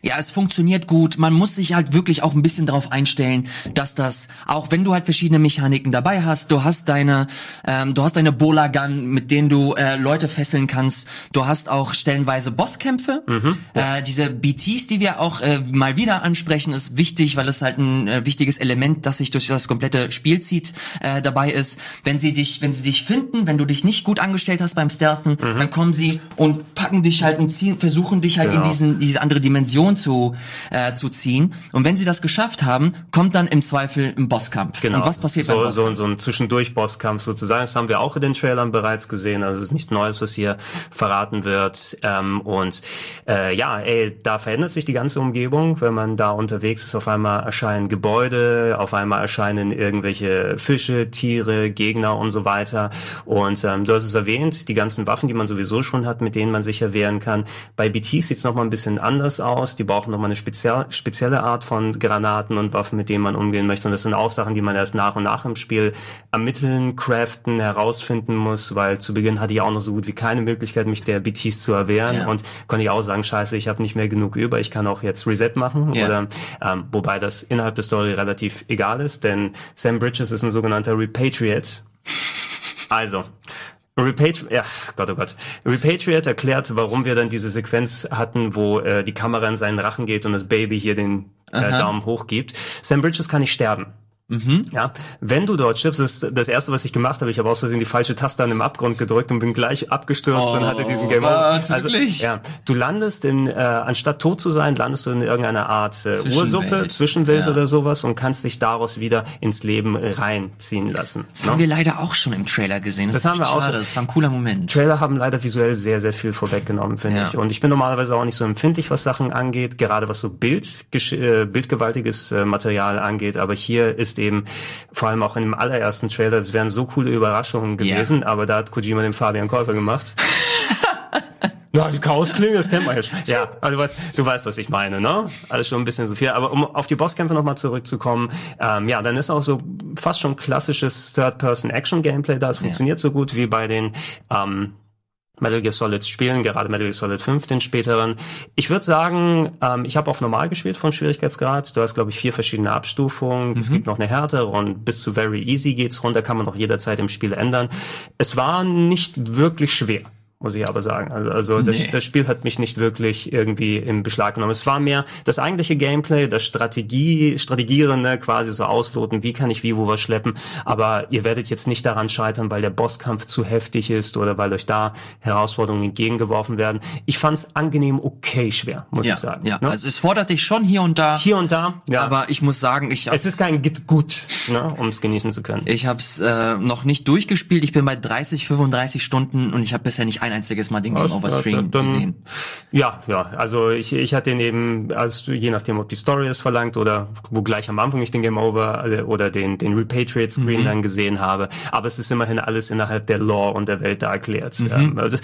ja, es funktioniert gut. Man muss sich halt wirklich auch ein bisschen darauf einstellen, dass das, auch wenn du halt verschiedene Mechaniken dabei hast, du hast deine, ähm, du hast deine Bola Gun, mit denen du äh, Leute fesseln kannst. Du hast auch stellenweise Bosskämpfe. Mhm, ja. äh, diese BTs, die wir auch äh, mal wieder ansprechen, ist wichtig, weil es halt ein äh, wichtiges Element, das sich durch das komplette Spiel zieht, äh, dabei ist. Wenn sie dich, wenn sie dich finden, wenn du dich nicht gut angestellt hast beim Stealthen, mhm. dann kommen sie und packen dich halt und ziehen, versuchen dich halt genau. in diesen, diese andere Dimension Mission zu, äh, zu ziehen. Und wenn sie das geschafft haben, kommt dann im Zweifel ein Bosskampf. Genau. Und was passiert so, beim Bosskampf? So, so ein Zwischendurch-Bosskampf sozusagen. Das haben wir auch in den Trailern bereits gesehen. Also es ist nichts Neues, was hier verraten wird. Ähm, und äh, ja, ey, da verändert sich die ganze Umgebung. Wenn man da unterwegs ist, auf einmal erscheinen Gebäude, auf einmal erscheinen irgendwelche Fische, Tiere, Gegner und so weiter. Und ähm, du hast es erwähnt, die ganzen Waffen, die man sowieso schon hat, mit denen man sich erwehren kann. Bei BT sieht es nochmal ein bisschen anders aus. Die die brauchen nochmal eine speziell, spezielle Art von Granaten und Waffen, mit denen man umgehen möchte. Und das sind auch Sachen, die man erst nach und nach im Spiel ermitteln, craften, herausfinden muss, weil zu Beginn hatte ich auch noch so gut wie keine Möglichkeit, mich der BTs zu erwehren ja. und konnte ich auch sagen, scheiße, ich habe nicht mehr genug über, ich kann auch jetzt Reset machen. Ja. Oder ähm, wobei das innerhalb der Story relativ egal ist, denn Sam Bridges ist ein sogenannter Repatriate. Also, Repatri ja, Gott, oh Gott. Repatriate erklärt, warum wir dann diese Sequenz hatten, wo äh, die Kamera in seinen Rachen geht und das Baby hier den äh, Daumen hoch gibt. Sam Bridges kann nicht sterben. Mhm. Ja, wenn du dort stirbst, ist das erste, was ich gemacht habe. Ich habe aus Versehen die falsche Taste an dem Abgrund gedrückt und bin gleich abgestürzt oh, und hatte diesen Game Over. Also, wirklich? ja, du landest in, äh, anstatt tot zu sein, landest du in irgendeiner Art äh, Ursuppe, Zwischenwelt ja. oder sowas und kannst dich daraus wieder ins Leben reinziehen lassen. Das ne? haben wir leider auch schon im Trailer gesehen. Das, das haben wir auch. Schade. Das war ein cooler Moment. Trailer haben leider visuell sehr, sehr viel vorweggenommen, finde ja. ich. Und ich bin normalerweise auch nicht so empfindlich, was Sachen angeht, gerade was so Bild, äh, bildgewaltiges äh, Material angeht. Aber hier ist eben vor allem auch in dem allerersten Trailer, es wären so coole Überraschungen gewesen, ja. aber da hat Kojima den Fabian Käufer gemacht. Ja, die Chaosklinge, das kennt man ja schon. Ja, also du weißt, du weißt, was ich meine, ne? Alles schon ein bisschen so viel. Aber um auf die Bosskämpfe nochmal zurückzukommen, ähm, ja, dann ist auch so fast schon klassisches Third-Person-Action-Gameplay da. Es funktioniert ja. so gut wie bei den ähm, Metal Gear Solid spielen, gerade Metal Gear Solid 5, den späteren. Ich würde sagen, ähm, ich habe auf normal gespielt von Schwierigkeitsgrad. Du hast, glaube ich, vier verschiedene Abstufungen. Mhm. Es gibt noch eine härtere und bis zu Very Easy geht's runter, kann man auch jederzeit im Spiel ändern. Es war nicht wirklich schwer muss ich aber sagen. Also, also nee. das, das Spiel hat mich nicht wirklich irgendwie im Beschlag genommen. Es war mehr das eigentliche Gameplay, das Strategie, Strategierende, quasi so ausloten, wie kann ich wie wo was schleppen. Aber ihr werdet jetzt nicht daran scheitern, weil der Bosskampf zu heftig ist oder weil euch da Herausforderungen entgegengeworfen werden. Ich fand es angenehm okay schwer, muss ja, ich sagen. Ja, ne? also es fordert dich schon hier und da. Hier und da, ja. Aber ich muss sagen, ich Es ist kein Git gut, ne, um es genießen zu können. Ich habe es äh, noch nicht durchgespielt. Ich bin bei 30, 35 Stunden und ich habe bisher nicht ein einziges Mal den Game Over Stream dann, gesehen. Ja, ja, also ich, ich hatte den eben, also je nachdem, ob die Story es verlangt oder wo gleich am Anfang ich den Game Over äh, oder den, den Repatriate Screen mhm. dann gesehen habe. Aber es ist immerhin alles innerhalb der Lore und der Welt da erklärt. Mhm. Also,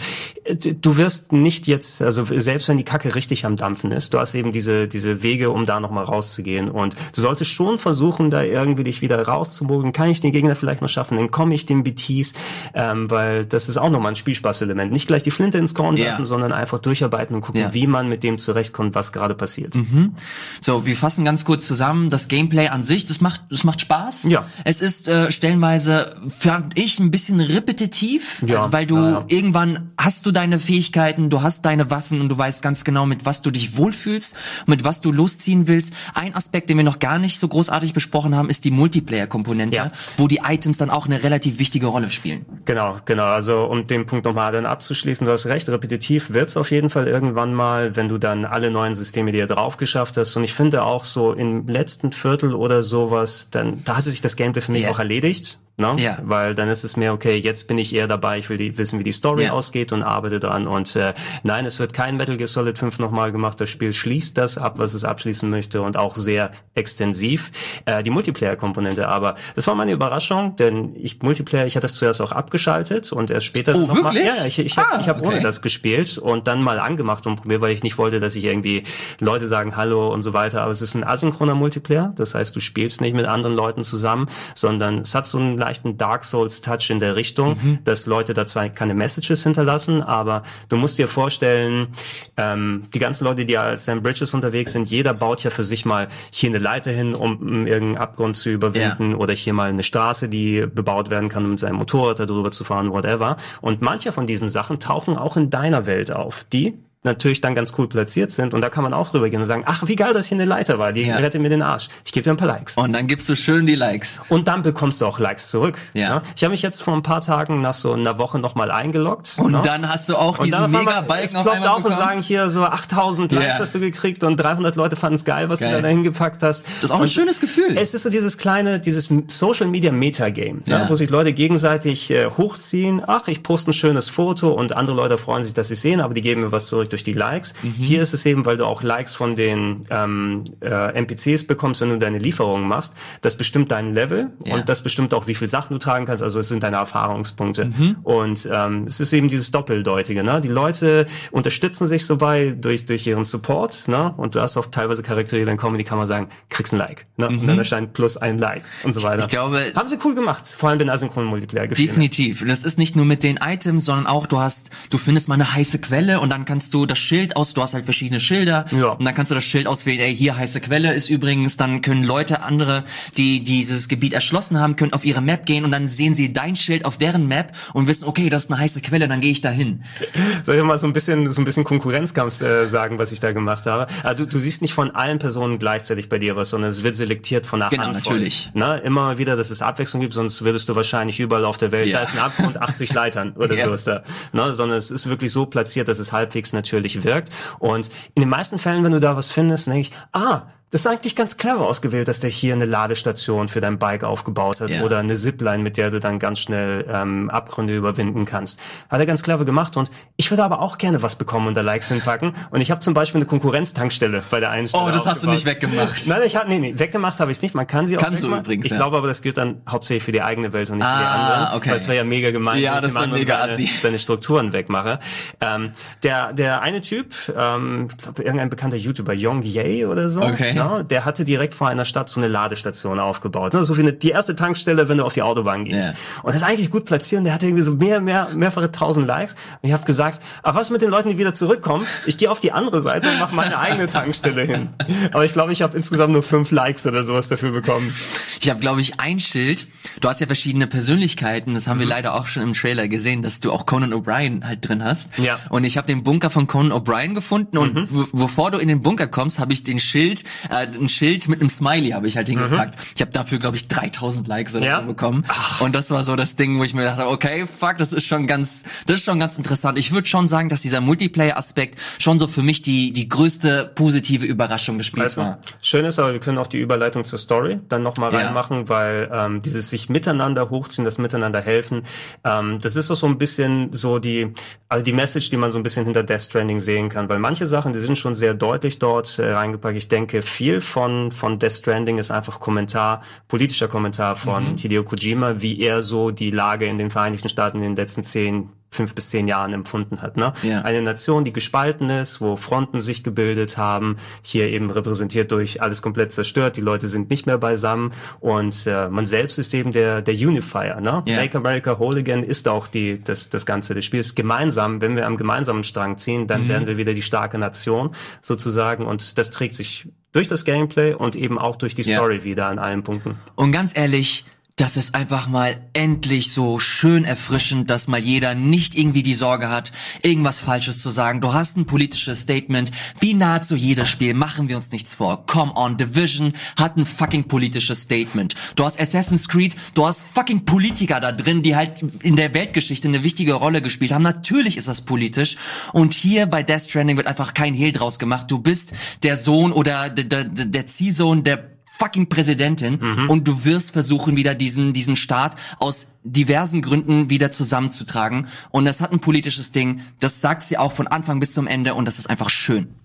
du wirst nicht jetzt, also selbst wenn die Kacke richtig am Dampfen ist, du hast eben diese, diese Wege, um da nochmal rauszugehen. Und du solltest schon versuchen, da irgendwie dich wieder rauszumogen. Kann ich den Gegner vielleicht noch schaffen? Dann komme ich den BTs, ähm, weil das ist auch nochmal ein Spielspaßelement. Nicht gleich die Flinte ins Korn werfen, ja. sondern einfach durcharbeiten und gucken, ja. wie man mit dem zurechtkommt, was gerade passiert. Mhm. So, wir fassen ganz kurz zusammen. Das Gameplay an sich, das macht, das macht Spaß. Ja. Es ist äh, stellenweise, fand ich, ein bisschen repetitiv, ja. Also, weil du ja, irgendwann hast du deine Fähigkeiten, du hast deine Waffen und du weißt ganz genau, mit was du dich wohlfühlst, mit was du losziehen willst. Ein Aspekt, den wir noch gar nicht so großartig besprochen haben, ist die Multiplayer-Komponente, wo die Items dann auch eine relativ wichtige Rolle spielen. Genau, genau. Also um den Punkt nochmal dann abzuschließen, du hast recht, repetitiv wird's auf jeden Fall irgendwann mal, wenn du dann alle neuen Systeme dir drauf geschafft hast. Und ich finde auch so im letzten Viertel oder sowas, dann da hatte sich das Gameplay für mich yeah. auch erledigt Ne? Ja. Weil dann ist es mir, okay, jetzt bin ich eher dabei, ich will die, wissen, wie die Story Ja. ausgeht und arbeite dran. Und äh, nein, es wird kein Metal Gear Solid 5 nochmal gemacht. Das Spiel schließt das ab, was es abschließen möchte und auch sehr extensiv. Äh, die Multiplayer-Komponente aber, das war meine Überraschung, denn ich Multiplayer, ich hatte das zuerst auch abgeschaltet und erst später Oh, noch mal, wirklich? ja, ich, ich habe Ah, ich hab ohne okay. das gespielt und dann mal angemacht und probiert, weil ich nicht wollte, dass ich irgendwie Leute sagen Hallo und so weiter. Aber es ist ein asynchroner Multiplayer, das heißt, du spielst nicht mit anderen Leuten zusammen, sondern es hat so einen leichten Dark Souls Touch in der Richtung, Mhm. dass Leute da zwar keine Messages hinterlassen, aber du musst dir vorstellen, ähm, die ganzen Leute, die als Sam Bridges unterwegs sind, jeder baut ja für sich mal hier eine Leiter hin, um irgendeinen Abgrund zu überwinden oder hier mal eine Straße, die bebaut werden kann, um mit seinem Motorrad darüber zu fahren, whatever. Und manche von diesen Sachen tauchen auch in deiner Welt auf, die natürlich dann ganz cool platziert sind und da kann man auch drüber gehen und sagen, ach, wie geil, dass hier eine Leiter war, die Ja. rettet mir den Arsch. Ich gebe dir ein paar Likes. Und dann gibst du schön die Likes. Und dann bekommst du auch Likes zurück. Ja. Ich habe mich jetzt vor ein paar Tagen nach so einer Woche nochmal eingeloggt. Und ne? dann hast du auch und diesen dann auf einmal, mega es auf ploppt einmal auf und sagen hier so 8000 Likes Ja. hast du gekriegt und 300 Leute fanden es geil, was Geil. du da dahin gepackt hast. Das ist auch ein und schönes Gefühl. Es ist so dieses kleine, dieses Social Media Metagame, Ja. ne, wo sich Leute gegenseitig äh, hochziehen. Ach, ich poste ein schönes Foto und andere Leute freuen sich, dass sie sehen, aber die geben mir was zurück durch die Likes. Mhm. Hier ist es eben, weil du auch Likes von den ähm, äh, NPCs bekommst, wenn du deine Lieferungen machst. Das bestimmt dein Level Ja. und das bestimmt auch, wie viel Sachen du tragen kannst. Also es sind deine Erfahrungspunkte. Mhm. Und ähm, es ist eben dieses Doppeldeutige. Ne? Die Leute unterstützen sich so bei durch durch ihren Support. Ne? Und du hast auch teilweise Charaktere, die dann kommen, die kann man sagen, kriegst ein Like. Ne? Und dann erscheint plus ein Like und so weiter. Mhm. Ich glaube- haben sie cool gemacht. Vor allem den asynchronen Multiplayer gespielt. Definitiv. Und das ist nicht nur mit den Items, sondern auch du hast, du findest mal eine heiße Quelle und dann kannst du das Schild aus, du hast halt verschiedene Schilder Ja. und dann kannst du das Schild auswählen, ey, hier heiße Quelle ist übrigens, dann können Leute, andere, die dieses Gebiet erschlossen haben, können auf ihre Map gehen und dann sehen sie dein Schild auf deren Map und wissen, okay, das ist eine heiße Quelle, dann gehe ich da hin. Soll ich mal so ein bisschen, so ein bisschen Konkurrenzkampf äh, sagen, was ich da gemacht habe? Ah, du, du siehst nicht von allen Personen gleichzeitig bei dir was, sondern es wird selektiert von einer Genau, Handvoll. natürlich. Na, immer wieder, dass es Abwechslung gibt, sonst würdest du wahrscheinlich überall auf der Welt, Ja. da ist ein Abgrund, 80 Leitern oder Ja. so ist da. Na, sondern es ist wirklich so platziert, dass es halbwegs natürlich wirkt. Und in den meisten Fällen, wenn du da was findest, denke ich, ah, das ist eigentlich ganz clever ausgewählt, dass der hier eine Ladestation für dein Bike aufgebaut hat Ja. oder eine Zipline, mit der du dann ganz schnell ähm, Abgründe überwinden kannst. Hat er ganz clever gemacht und ich würde aber auch gerne was bekommen und da Likes hinpacken. Und ich habe zum Beispiel eine Konkurrenztankstelle bei der einen Stelle Oh, das hast du aufgebaut. nicht weggemacht. Nein, ich hab, nee, nee, weggemacht habe ich nicht. Man kann sie auch Kannst du wegmachen. übrigens, Ich ja. glaube aber, das gilt dann hauptsächlich für die eigene Welt und nicht für die Ah, anderen. okay. Weil es wäre ja mega gemein, Ja, wenn ich das dem mega seine, assi. seine Strukturen wegmache. Ähm, der, der eine Typ, ähm, ich glaube, irgendein bekannter YouTuber, Yong Ye oder so, Okay. Ja, der hatte direkt vor einer Stadt so eine Ladestation aufgebaut. Ne? So wie eine, die erste Tankstelle, wenn du auf die Autobahn gehst. Ja. Und das ist eigentlich gut platziert und der hatte irgendwie so mehr, mehr, mehrfache tausend Likes. Und ich habe gesagt, aber was mit den Leuten, die wieder zurückkommen? Ich gehe auf die andere Seite und mache meine eigene Tankstelle hin. Aber ich glaube, ich habe insgesamt nur fünf Likes oder sowas dafür bekommen. Ich habe, glaube ich, ein Schild. Du hast ja verschiedene Persönlichkeiten. Das haben Mhm. wir leider auch schon im Trailer gesehen, dass du auch Conan O'Brien halt drin hast. Ja. Mhm. Und ich habe den Bunker von Conan O'Brien gefunden und w- bevor du in den Bunker kommst, habe ich den Schild, äh, ein Schild mit einem Smiley habe ich halt hingepackt. Ich habe dafür, glaube ich, 3000 Likes oder Mhm. Ja? so bekommen. Und das war so das Ding, wo ich mir dachte, okay, fuck, das ist schon ganz, das ist schon ganz interessant. Ich würde schon sagen, dass dieser Multiplayer-Aspekt schon so für mich die die größte positive Überraschung des Spiels du, war. schön ist aber, wir können auch die Überleitung zur Story dann nochmal Ja. reinmachen, weil ähm, dieses sich miteinander hochziehen, das miteinander helfen, ähm, das ist auch so ein bisschen so die, also die Message, die man so ein bisschen hinter Death Stranding sehen kann, weil manche Sachen, die sind schon sehr deutlich dort äh, reingepackt. Ich denke, viel von von Death Stranding ist einfach Kommentar, politischer Kommentar von Mhm. Hideo Kojima, wie er so die Lage in den Vereinigten Staaten in den letzten zehn fünf bis zehn Jahren empfunden hat. Ne? Ja. Eine Nation, die gespalten ist, wo Fronten sich gebildet haben, hier eben repräsentiert durch alles komplett zerstört, die Leute sind nicht mehr beisammen und äh, man selbst ist eben der der Unifier. Ne? Ja. Make America Whole Again ist auch die das das Ganze des Spiels. Gemeinsam, wenn wir am gemeinsamen Strang ziehen, dann werden wir wieder die starke Nation sozusagen und das trägt sich durch das Gameplay und eben auch durch die Ja. Story wieder an allen Punkten. Und ganz ehrlich, das ist einfach mal endlich so schön erfrischend, dass mal jeder nicht irgendwie die Sorge hat, irgendwas Falsches zu sagen. Du hast ein politisches Statement, wie nahezu jedes Spiel, machen wir uns nichts vor. Come on, Division hat ein fucking politisches Statement. Du hast Assassin's Creed, du hast fucking Politiker da drin, die halt in der Weltgeschichte eine wichtige Rolle gespielt haben. Natürlich ist das politisch. Und hier bei Death Stranding wird einfach kein Hehl draus gemacht. Du bist der Sohn oder der, der, der Ziehsohn der fucking Präsidentin mhm. und du wirst versuchen, wieder diesen, diesen Staat aus diversen Gründen wieder zusammenzutragen. Und das hat ein politisches Ding. Das sagt sie auch von Anfang bis zum Ende und das ist einfach schön.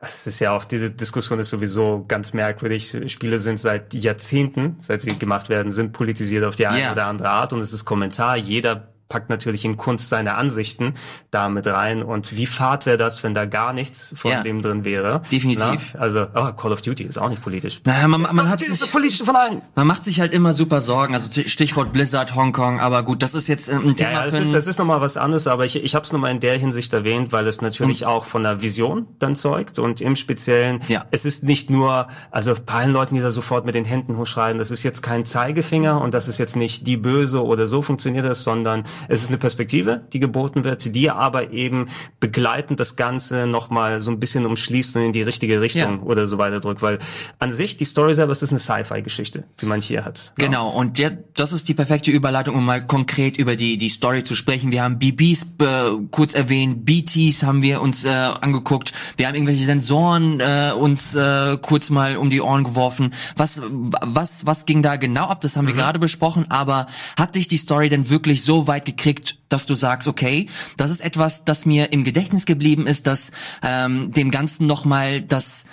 Es ist ja auch, diese Diskussion ist sowieso ganz merkwürdig. Spiele sind seit Jahrzehnten, seit sie gemacht werden, sind politisiert auf die eine yeah. oder andere Art und es ist Kommentar. Jeder packt natürlich in Kunst seine Ansichten da mit rein. Und wie fad wäre das, wenn da gar nichts von ja, dem drin wäre? Definitiv. Na? Also, oh, Call of Duty ist auch nicht politisch. Naja, man, man hat sich, politisch von allen. Man macht sich halt immer super Sorgen. Also Stichwort Blizzard, Hongkong. Aber gut, das ist jetzt ein Thema. Ja, ja das, ist, das ist nochmal was anderes. Aber ich, ich habe es nochmal in der Hinsicht erwähnt, weil es natürlich mhm. auch von der Vision dann zeugt. Und im Speziellen, ja. es ist nicht nur, also bei allen Leuten, die da sofort mit den Händen hochschreien, das ist jetzt kein Zeigefinger und das ist jetzt nicht die Böse oder so funktioniert das, sondern es ist eine Perspektive, die geboten wird, die aber eben begleitend das Ganze nochmal so ein bisschen umschließt und in die richtige Richtung ja. oder so weiter drückt. Weil an sich, die Story selber, es ist eine Sci-Fi-Geschichte, die man hier hat. Genau, ja. und der, das ist die perfekte Überleitung, um mal konkret über die, die Story zu sprechen. Wir haben BBs äh, kurz erwähnt, BTs haben wir uns äh, angeguckt, wir haben irgendwelche Sensoren äh, uns äh, kurz mal um die Ohren geworfen. Was, was, was ging da genau ab? Das haben wir mhm. gerade besprochen, aber hat dich die Story denn wirklich so weit gekriegt, dass du sagst, okay, das ist etwas, das mir im Gedächtnis geblieben ist, das ähm, dem Ganzen nochmal das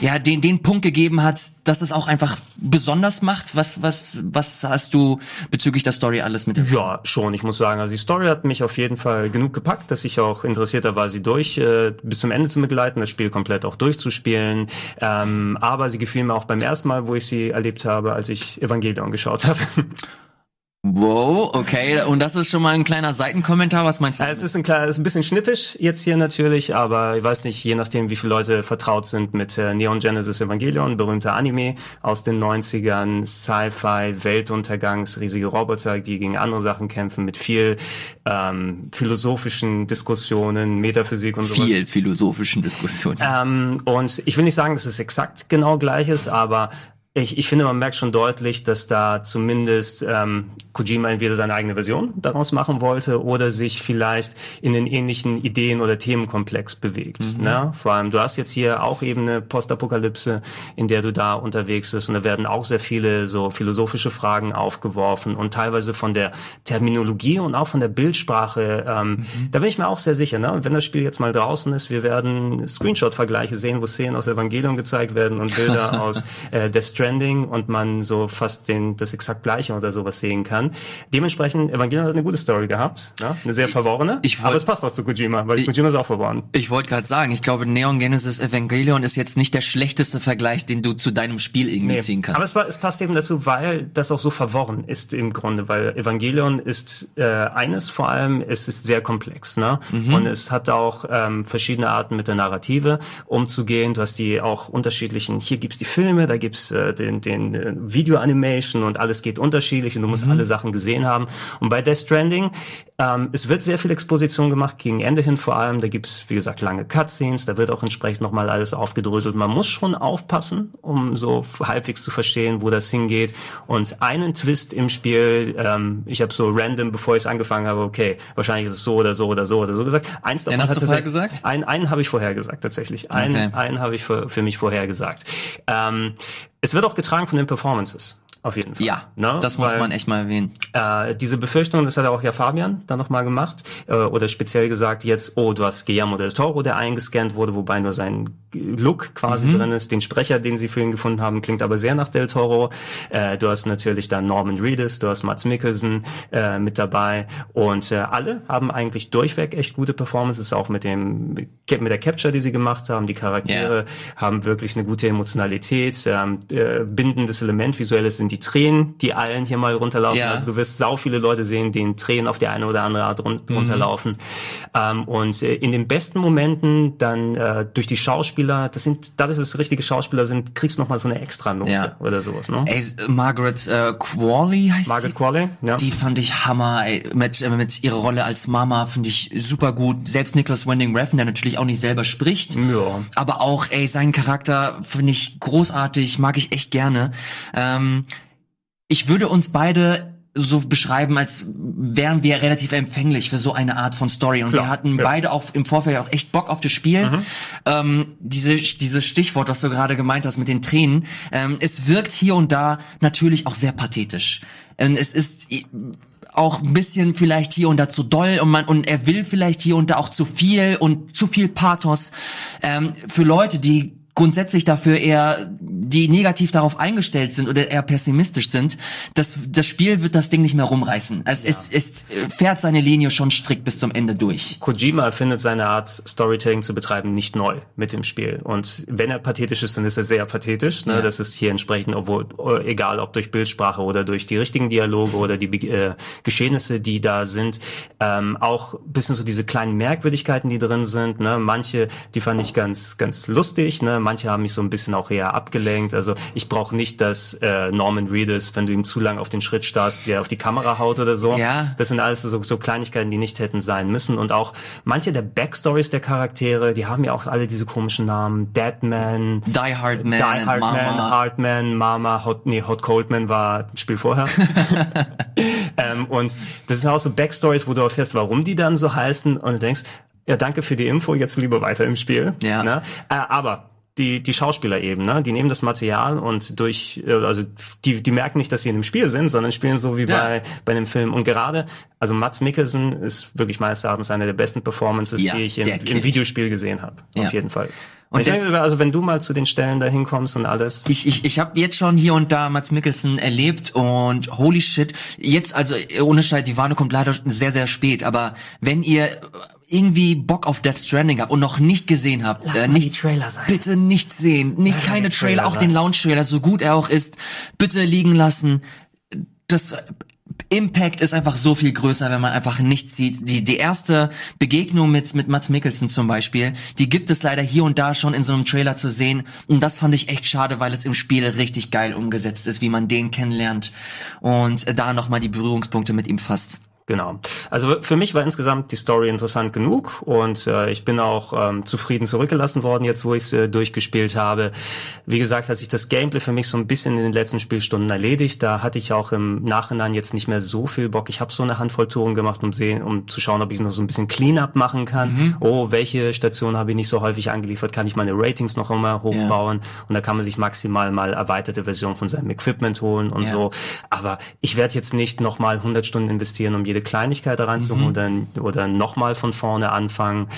ja, den, den Punkt gegeben hat, dass es auch einfach besonders macht. Was, was, was hast du bezüglich der Story alles mit? Ja, schon. Ich muss sagen, also die Story hat mich auf jeden Fall genug gepackt, dass ich auch interessierter war, sie durch äh, bis zum Ende zu begleiten, das Spiel komplett auch durchzuspielen. Ähm, aber sie gefiel mir auch beim ersten Mal, wo ich sie erlebt habe, als ich Evangelion geschaut habe. Wow, okay. Und das ist schon mal ein kleiner Seitenkommentar. Was meinst du? Ja, es ist ein kleiner, ist ein bisschen schnippisch jetzt hier natürlich, aber ich weiß nicht, je nachdem, wie viele Leute vertraut sind mit äh, Neon Genesis Evangelion, berühmter Anime aus den 90ern, Sci-Fi, Weltuntergangs, riesige Roboter, die gegen andere Sachen kämpfen, mit viel ähm, philosophischen Diskussionen, Metaphysik und sowas. Viel philosophischen Diskussionen. Ähm, und ich will nicht sagen, dass es exakt genau gleich ist, aber ich, ich finde, man merkt schon deutlich, dass da zumindest ähm, Kojima entweder seine eigene Version daraus machen wollte oder sich vielleicht in den ähnlichen Ideen oder Themenkomplex bewegt. Mhm. Ne? Vor allem, du hast jetzt hier auch eben eine Postapokalypse, in der du da unterwegs bist und da werden auch sehr viele so philosophische Fragen aufgeworfen und teilweise von der Terminologie und auch von der Bildsprache. Ähm, mhm. Da bin ich mir auch sehr sicher. Ne? wenn das Spiel jetzt mal draußen ist, wir werden Screenshot-Vergleiche sehen, wo Szenen aus Evangelium gezeigt werden und Bilder aus äh, Death Stranding und man so fast den das exakt gleiche oder sowas sehen kann. Dementsprechend, Evangelion hat eine gute Story gehabt, ne? eine sehr verworrene, ich, ich aber es passt auch zu Kojima, weil ich, Kojima ist auch verworren. Ich wollte gerade sagen, ich glaube Neon Genesis Evangelion ist jetzt nicht der schlechteste Vergleich, den du zu deinem Spiel irgendwie nee, ziehen kannst. Aber es, es passt eben dazu, weil das auch so verworren ist im Grunde, weil Evangelion ist äh, eines vor allem, es ist sehr komplex, ne? Mhm. Und es hat auch ähm, verschiedene Arten mit der Narrative umzugehen. Du hast die auch unterschiedlichen, hier gibt's die Filme, da gibt's äh, den, den äh, Video-Animation und alles geht unterschiedlich und du musst mhm. alle Sachen gesehen haben. Und bei Death Stranding, ähm, es wird sehr viel Exposition gemacht, gegen Ende hin vor allem. Da gibt's wie gesagt, lange Cutscenes, da wird auch entsprechend nochmal alles aufgedröselt. Man muss schon aufpassen, um so halbwegs zu verstehen, wo das hingeht. Und einen Twist im Spiel, ähm, ich habe so random, bevor ich es angefangen habe, okay, wahrscheinlich ist es so oder so oder so oder so gesagt. Eins davon hast du vorher gesagt? Einen, einen habe ich vorher gesagt, tatsächlich. Einen, okay. einen habe ich für, für mich vorher gesagt. Ähm, es wird auch getragen von den Performances. Auf jeden Fall. Ja, ne? das muss Weil, man echt mal erwähnen. Äh, diese Befürchtung, das hat auch ja Fabian dann nochmal gemacht, äh, oder speziell gesagt jetzt, oh, du hast Guillermo del Toro, der eingescannt wurde, wobei nur sein Look quasi mhm. drin ist. Den Sprecher, den sie für ihn gefunden haben, klingt aber sehr nach del Toro. Äh, du hast natürlich dann Norman Reedus, du hast Mats Mikkelsen äh, mit dabei und äh, alle haben eigentlich durchweg echt gute Performances, auch mit dem mit der Capture, die sie gemacht haben. Die Charaktere yeah. haben wirklich eine gute Emotionalität, ähm, äh, bindendes Element, visuelles sind die Tränen, die allen hier mal runterlaufen. Ja. Also du wirst sau viele Leute sehen, denen Tränen auf die eine oder andere Art run mhm. runterlaufen. Ähm, und äh, in den besten Momenten dann äh, durch die Schauspieler, das sind, dadurch, dass es richtige Schauspieler sind, kriegst du noch mal so eine extra Note ja. oder sowas. Ne? Ey, Margaret äh, Qualley heißt Margaret sie? Qualley, ja. Die fand ich Hammer. Ey, mit, äh, mit ihrer Rolle als Mama finde ich super gut. Selbst Nicholas Winding Refn, der natürlich auch nicht selber spricht, ja. aber auch, ey, seinen Charakter finde ich großartig, mag ich echt gerne. Ähm, ich würde uns beide so beschreiben, als wären wir relativ empfänglich für so eine Art von Story. Und Klar, wir hatten ja. beide auch im Vorfeld auch echt Bock auf das Spiel. Mhm. Ähm, diese, dieses Stichwort, was du gerade gemeint hast mit den Tränen, ähm, es wirkt hier und da natürlich auch sehr pathetisch. Und es ist auch ein bisschen vielleicht hier und da zu doll und man und er will vielleicht hier und da auch zu viel und zu viel Pathos ähm, für Leute, die grundsätzlich dafür eher, die negativ darauf eingestellt sind oder eher pessimistisch sind, das, das Spiel wird das Ding nicht mehr rumreißen. Es, ja. es, es fährt seine Linie schon strikt bis zum Ende durch. Kojima findet seine Art, Storytelling zu betreiben, nicht neu mit dem Spiel. Und wenn er pathetisch ist, dann ist er sehr pathetisch. Ne? Ja. Das ist hier entsprechend, obwohl, egal ob durch Bildsprache oder durch die richtigen Dialoge oder die äh, Geschehnisse, die da sind, ähm, auch bisschen so diese kleinen Merkwürdigkeiten, die drin sind. Ne? Manche, die fand ich ganz, ganz lustig. Ne? Manche haben mich so ein bisschen auch eher abgelenkt. Also ich brauche nicht, dass äh, Norman Reedus, wenn du ihm zu lang auf den Schritt starrst, der auf die Kamera haut oder so. Ja. Das sind alles so, so Kleinigkeiten, die nicht hätten sein müssen. Und auch manche der Backstories der Charaktere, die haben ja auch alle diese komischen Namen. Deadman, Die Hard Man, Die Hard Mama. Man, Hardman, Mama, Hot, nee, Hot Coldman war ein Spiel vorher. ähm, und das sind auch so Backstories, wo du erfährst, warum die dann so heißen und du denkst, ja, danke für die Info, jetzt lieber weiter im Spiel. Ja. Ne? Äh, aber die, die Schauspieler eben, ne? Die nehmen das Material und durch, äh, also die, die merken nicht, dass sie in dem Spiel sind, sondern spielen so wie ja. bei, bei einem Film. Und gerade, also Mats Mikkelsen ist wirklich meines Erachtens eine der besten Performances, ja, die ich im, im Videospiel gesehen habe. Ja. Auf jeden Fall. Und ich denke, also wenn du mal zu den Stellen da hinkommst und alles. Ich, ich, ich habe jetzt schon hier und da Mats Mikkelsen erlebt und holy shit, jetzt, also ohne Scheiß, die Warnung kommt leider sehr, sehr spät, aber wenn ihr irgendwie Bock auf Death Stranding habt und noch nicht gesehen habt, Lass äh, nicht, Trailer sein. bitte nicht sehen, nicht keine Trailer, Trailer, auch den Launch-Trailer, so gut er auch ist, bitte liegen lassen. Das Impact ist einfach so viel größer, wenn man einfach nichts sieht. Die, die erste Begegnung mit, mit Mats Mikkelsen zum Beispiel, die gibt es leider hier und da schon in so einem Trailer zu sehen. Und das fand ich echt schade, weil es im Spiel richtig geil umgesetzt ist, wie man den kennenlernt und da nochmal die Berührungspunkte mit ihm fasst. Genau. Also für mich war insgesamt die Story interessant genug und äh, ich bin auch ähm, zufrieden zurückgelassen worden, jetzt wo ich es äh, durchgespielt habe. Wie gesagt, hat sich das Gameplay für mich so ein bisschen in den letzten Spielstunden erledigt. Da hatte ich auch im Nachhinein jetzt nicht mehr so viel Bock. Ich habe so eine Handvoll Touren gemacht, um sehen, um zu schauen, ob ich noch so ein bisschen Cleanup machen kann. Mhm. Oh, welche Station habe ich nicht so häufig angeliefert? Kann ich meine Ratings noch immer hochbauen? Ja. Und da kann man sich maximal mal erweiterte Version von seinem Equipment holen und ja. so. Aber ich werde jetzt nicht noch mal 100 Stunden investieren, um jede jede Kleinigkeit reinzuholen mhm. oder, oder nochmal von vorne anfangen.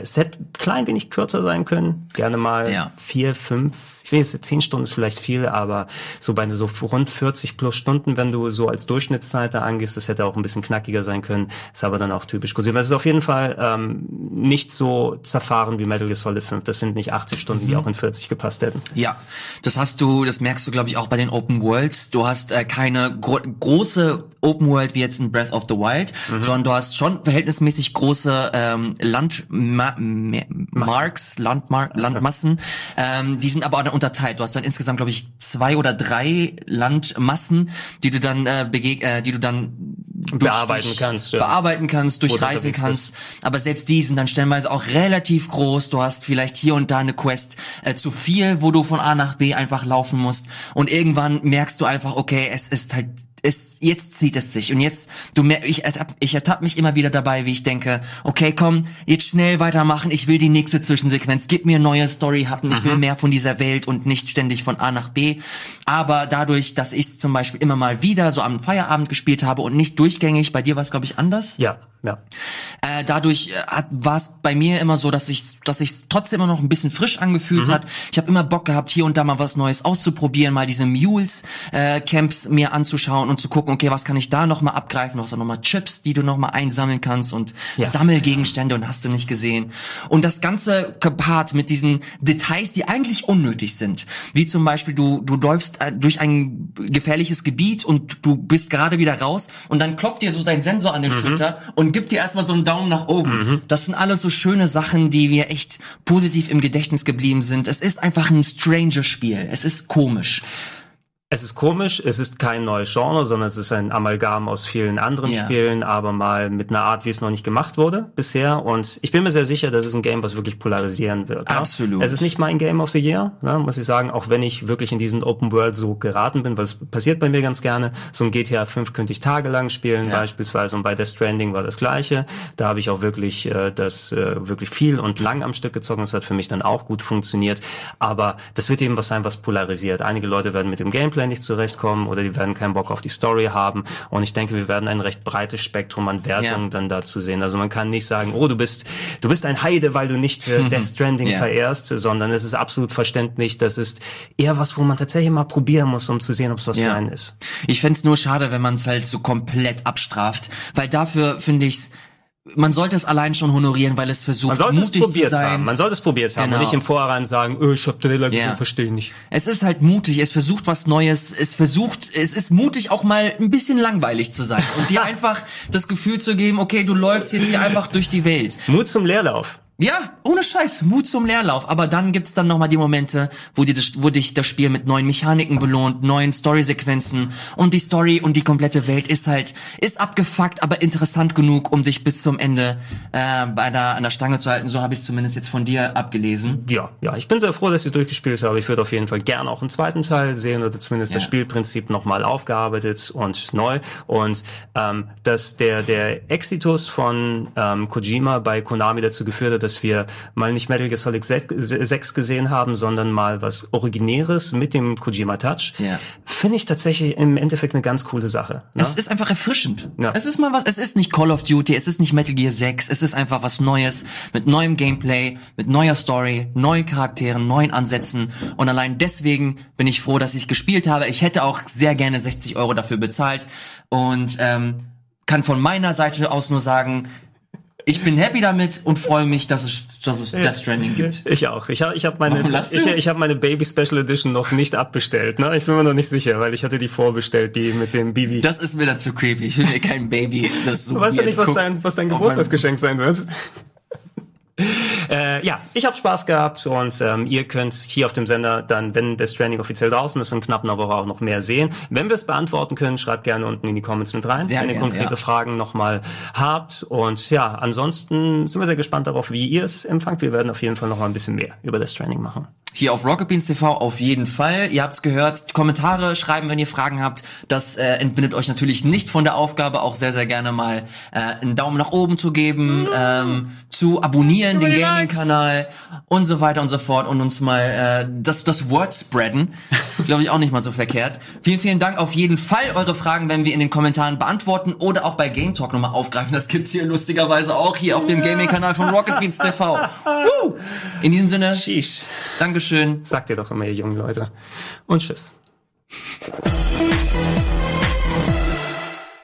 Es hätte klein wenig kürzer sein können. Gerne mal ja. vier, fünf ich weiß, zehn Stunden ist vielleicht viel, aber so bei so rund 40 plus Stunden, wenn du so als Durchschnittszeit da angehst, das hätte auch ein bisschen knackiger sein können, ist aber dann auch typisch kursiv. Es ist auf jeden Fall ähm, nicht so zerfahren wie Metal Gear Solid 5. Das sind nicht 80 Stunden, die mhm. auch in 40 gepasst hätten. Ja, das hast du, das merkst du, glaube ich, auch bei den Open Worlds. Du hast äh, keine gro große Open World wie jetzt in Breath of the Wild, mhm. sondern du hast schon verhältnismäßig große ähm, Landmarks, Landmark, Landmassen. Ähm, die sind aber auch unterteilt. Du hast dann insgesamt, glaube ich, zwei oder drei Landmassen, die du dann äh, begeg äh, die du dann bearbeiten kannst, ja. bearbeiten kannst, durchreisen kannst. Bist. Aber selbst die sind dann stellenweise auch relativ groß. Du hast vielleicht hier und da eine Quest äh, zu viel, wo du von A nach B einfach laufen musst. Und irgendwann merkst du einfach, okay, es ist halt es, jetzt zieht es sich. Und jetzt, du mer ich ertapp, ich ertapp mich immer wieder dabei, wie ich denke, okay, komm, jetzt schnell weitermachen, ich will die nächste Zwischensequenz, gib mir neue Story-Happen, ich will mehr von dieser Welt und nicht ständig von A nach B. Aber dadurch, dass ich zum Beispiel immer mal wieder so am Feierabend gespielt habe und nicht durchgängig, bei dir war es, glaube ich, anders. Ja. Ja. Äh, dadurch äh, war es bei mir immer so, dass ich dass ich trotzdem immer noch ein bisschen frisch angefühlt mhm. hat. Ich habe immer Bock gehabt, hier und da mal was Neues auszuprobieren, mal diese Mules äh, Camps mir anzuschauen und zu gucken, okay, was kann ich da noch mal abgreifen? Du hast auch noch mal Chips, die du noch mal einsammeln kannst und ja. Sammelgegenstände und hast du nicht gesehen. Und das ganze gepaart mit diesen Details, die eigentlich unnötig sind, wie zum Beispiel du du läufst äh, durch ein gefährliches Gebiet und du bist gerade wieder raus und dann klopft dir so dein Sensor an den mhm. Schulter und gibt dir erstmal so einen Daumen nach oben. Mhm. Das sind alles so schöne Sachen, die mir echt positiv im Gedächtnis geblieben sind. Es ist einfach ein strange Spiel. Es ist komisch. Es ist komisch, es ist kein neues Genre, sondern es ist ein Amalgam aus vielen anderen ja. Spielen, aber mal mit einer Art, wie es noch nicht gemacht wurde bisher. Und ich bin mir sehr sicher, das ist ein Game, was wirklich polarisieren wird. Absolut. Ja? Es ist nicht mein Game of the Year, ne, muss ich sagen, auch wenn ich wirklich in diesen Open World so geraten bin, weil es passiert bei mir ganz gerne. So ein GTA 5 könnte ich tagelang spielen ja. beispielsweise und bei Death Stranding war das gleiche. Da habe ich auch wirklich äh, das äh, wirklich viel und lang am Stück gezogen. Das hat für mich dann auch gut funktioniert. Aber das wird eben was sein, was polarisiert. Einige Leute werden mit dem Gameplay Nicht zurechtkommen oder die werden keinen Bock auf die Story haben. Und ich denke, wir werden ein recht breites Spektrum an Wertungen ja. dann dazu sehen. Also man kann nicht sagen, oh, du bist, du bist ein Heide, weil du nicht äh, Death Stranding ja. verehrst, sondern es ist absolut verständlich. Das ist eher was, wo man tatsächlich mal probieren muss, um zu sehen, ob es was ja. für einen ist. Ich fände nur schade, wenn man es halt so komplett abstraft, weil dafür finde ich man sollte es allein schon honorieren, weil es versucht, man mutig es zu sein. Haben. Man sollte es probiert haben genau. und nicht im Vorhinein sagen, oh, ich hab Trailer gesehen, ja. verstehe nicht. Es ist halt mutig, es versucht was Neues, es versucht, es ist mutig auch mal ein bisschen langweilig zu sein und dir einfach das Gefühl zu geben, okay, du läufst jetzt hier einfach durch die Welt. Mut zum Leerlauf. Ja, ohne Scheiß, Mut zum Leerlauf. Aber dann gibt's dann nochmal die Momente, wo, die, wo dich das Spiel mit neuen Mechaniken belohnt, neuen Storysequenzen und die Story und die komplette Welt ist halt, ist abgefuckt, aber interessant genug, um dich bis zum Ende äh, bei der, an der Stange zu halten. So habe ich zumindest jetzt von dir abgelesen. Ja, ja, ich bin sehr froh, dass ich durchgespielt habe. Ich würde auf jeden Fall gerne auch einen zweiten Teil sehen oder zumindest ja. das Spielprinzip nochmal aufgearbeitet und neu. Und ähm, dass der, der Exitus von ähm, Kojima bei Konami dazu geführt hat, dass wir mal nicht Metal Gear Solid 6 gesehen haben, sondern mal was Originäres mit dem Kojima Touch, ja. finde ich tatsächlich im Endeffekt eine ganz coole Sache. Ne? Es ist einfach erfrischend. Ja. Es ist mal was, es ist nicht Call of Duty, es ist nicht Metal Gear 6, es ist einfach was Neues, mit neuem Gameplay, mit neuer Story, neuen Charakteren, neuen Ansätzen und allein deswegen bin ich froh, dass ich gespielt habe. Ich hätte auch sehr gerne 60 Euro dafür bezahlt und ähm, kann von meiner Seite aus nur sagen, ich bin happy damit und freue mich, dass es, dass es Death Stranding gibt. Ich auch. Ich habe ich hab meine, ich, ich hab meine Baby Special Edition noch nicht abbestellt. Ne? Ich bin mir noch nicht sicher, weil ich hatte die vorbestellt, die mit dem Bibi. Das ist mir dazu creepy. Ich will mir kein Baby, das so Du weißt ja nicht, was dein, was dein Geburtstagsgeschenk sein wird. Äh, ja, ich habe Spaß gehabt und ähm, ihr könnt hier auf dem Sender dann, wenn das Training offiziell draußen ist, in knapp einer Woche auch noch mehr sehen. Wenn wir es beantworten können, schreibt gerne unten in die Comments mit rein, sehr wenn ihr gern, konkrete ja. Fragen nochmal habt. Und ja, ansonsten sind wir sehr gespannt darauf, wie ihr es empfangt. Wir werden auf jeden Fall noch mal ein bisschen mehr über das Training machen. Hier auf Rocket Beans TV auf jeden Fall. Ihr habt's gehört. Kommentare schreiben, wenn ihr Fragen habt. Das äh, entbindet euch natürlich nicht von der Aufgabe, auch sehr, sehr gerne mal äh, einen Daumen nach oben zu geben, ähm, zu abonnieren, den Gaming-Kanal und so weiter und so fort und uns mal äh, das, das Word spreaden. Das glaube ich auch nicht mal so verkehrt. Vielen, vielen Dank auf jeden Fall. Eure Fragen werden wir in den Kommentaren beantworten oder auch bei Game Talk nochmal aufgreifen. Das gibt's hier lustigerweise auch hier auf dem Gaming-Kanal von Rocket Beans TV. Woo! In diesem Sinne, Sheesh. Dankeschön, sagt ihr doch immer, ihr jungen Leute. Und tschüss.